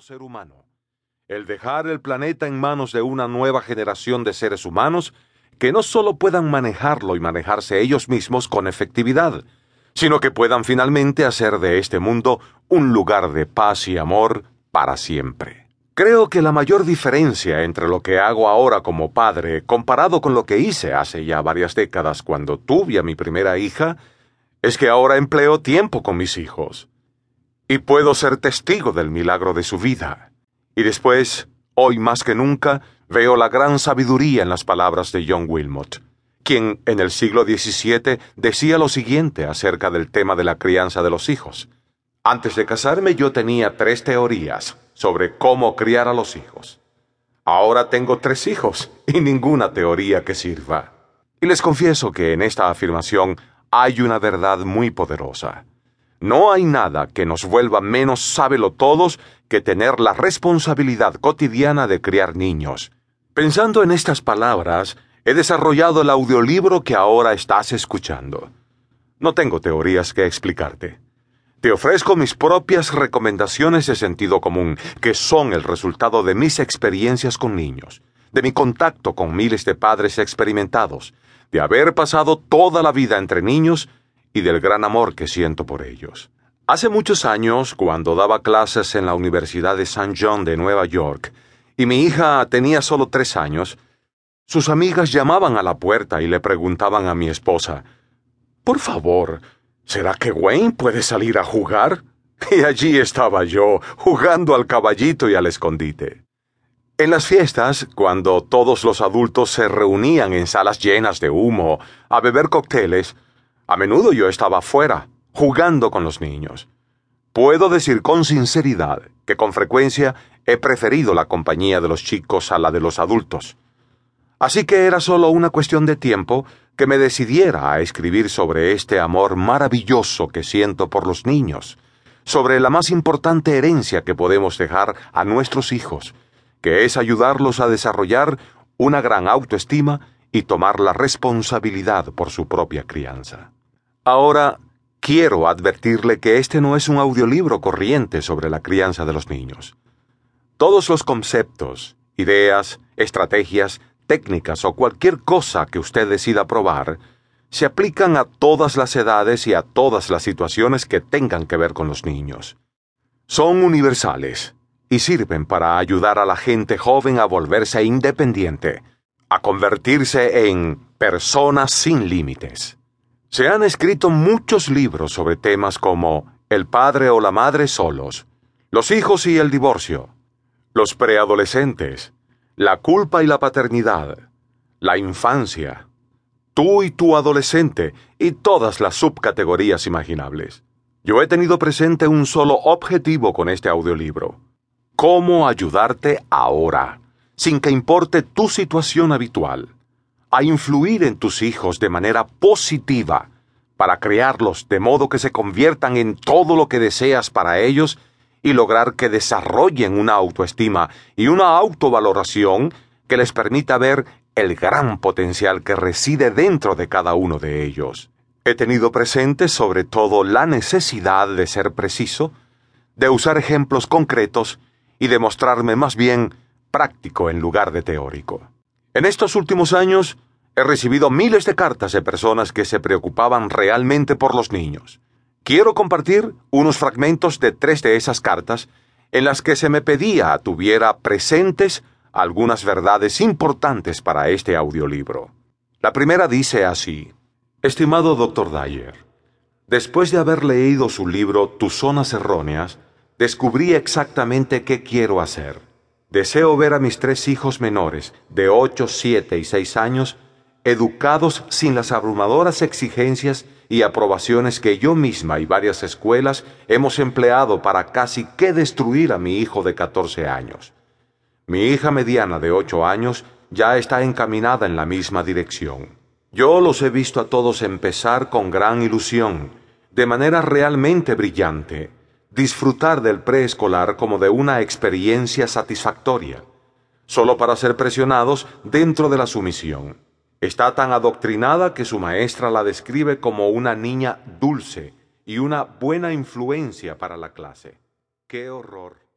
ser humano. El dejar el planeta en manos de una nueva generación de seres humanos que no solo puedan manejarlo y manejarse ellos mismos con efectividad, sino que puedan finalmente hacer de este mundo un lugar de paz y amor para siempre. Creo que la mayor diferencia entre lo que hago ahora como padre comparado con lo que hice hace ya varias décadas cuando tuve a mi primera hija es que ahora empleo tiempo con mis hijos y puedo ser testigo del milagro de su vida. Y después, hoy más que nunca, veo la gran sabiduría en las palabras de John Wilmot quien en el siglo XVII decía lo siguiente acerca del tema de la crianza de los hijos. Antes de casarme yo tenía tres teorías sobre cómo criar a los hijos. Ahora tengo tres hijos y ninguna teoría que sirva. Y les confieso que en esta afirmación hay una verdad muy poderosa. No hay nada que nos vuelva menos sábelo todos que tener la responsabilidad cotidiana de criar niños. Pensando en estas palabras, He desarrollado el audiolibro que ahora estás escuchando. No tengo teorías que explicarte. Te ofrezco mis propias recomendaciones de sentido común, que son el resultado de mis experiencias con niños, de mi contacto con miles de padres experimentados, de haber pasado toda la vida entre niños y del gran amor que siento por ellos. Hace muchos años, cuando daba clases en la Universidad de St. John de Nueva York, y mi hija tenía solo tres años, sus amigas llamaban a la puerta y le preguntaban a mi esposa, Por favor, ¿será que Wayne puede salir a jugar? Y allí estaba yo, jugando al caballito y al escondite. En las fiestas, cuando todos los adultos se reunían en salas llenas de humo a beber cócteles, a menudo yo estaba fuera, jugando con los niños. Puedo decir con sinceridad que con frecuencia he preferido la compañía de los chicos a la de los adultos. Así que era solo una cuestión de tiempo que me decidiera a escribir sobre este amor maravilloso que siento por los niños, sobre la más importante herencia que podemos dejar a nuestros hijos, que es ayudarlos a desarrollar una gran autoestima y tomar la responsabilidad por su propia crianza. Ahora, quiero advertirle que este no es un audiolibro corriente sobre la crianza de los niños. Todos los conceptos, ideas, estrategias, técnicas o cualquier cosa que usted decida probar, se aplican a todas las edades y a todas las situaciones que tengan que ver con los niños. Son universales y sirven para ayudar a la gente joven a volverse independiente, a convertirse en personas sin límites. Se han escrito muchos libros sobre temas como el padre o la madre solos, los hijos y el divorcio, los preadolescentes, la culpa y la paternidad, la infancia, tú y tu adolescente y todas las subcategorías imaginables. Yo he tenido presente un solo objetivo con este audiolibro. Cómo ayudarte ahora, sin que importe tu situación habitual, a influir en tus hijos de manera positiva, para crearlos de modo que se conviertan en todo lo que deseas para ellos y lograr que desarrollen una autoestima y una autovaloración que les permita ver el gran potencial que reside dentro de cada uno de ellos. He tenido presente sobre todo la necesidad de ser preciso, de usar ejemplos concretos y de mostrarme más bien práctico en lugar de teórico. En estos últimos años he recibido miles de cartas de personas que se preocupaban realmente por los niños. Quiero compartir unos fragmentos de tres de esas cartas en las que se me pedía tuviera presentes algunas verdades importantes para este audiolibro. La primera dice así, Estimado Dr. Dyer, después de haber leído su libro Tus zonas erróneas, descubrí exactamente qué quiero hacer. Deseo ver a mis tres hijos menores, de 8, 7 y 6 años, educados sin las abrumadoras exigencias y aprobaciones que yo misma y varias escuelas hemos empleado para casi que destruir a mi hijo de 14 años. Mi hija mediana de 8 años ya está encaminada en la misma dirección. Yo los he visto a todos empezar con gran ilusión, de manera realmente brillante, disfrutar del preescolar como de una experiencia satisfactoria, solo para ser presionados dentro de la sumisión. Está tan adoctrinada que su maestra la describe como una niña dulce y una buena influencia para la clase. ¡Qué horror!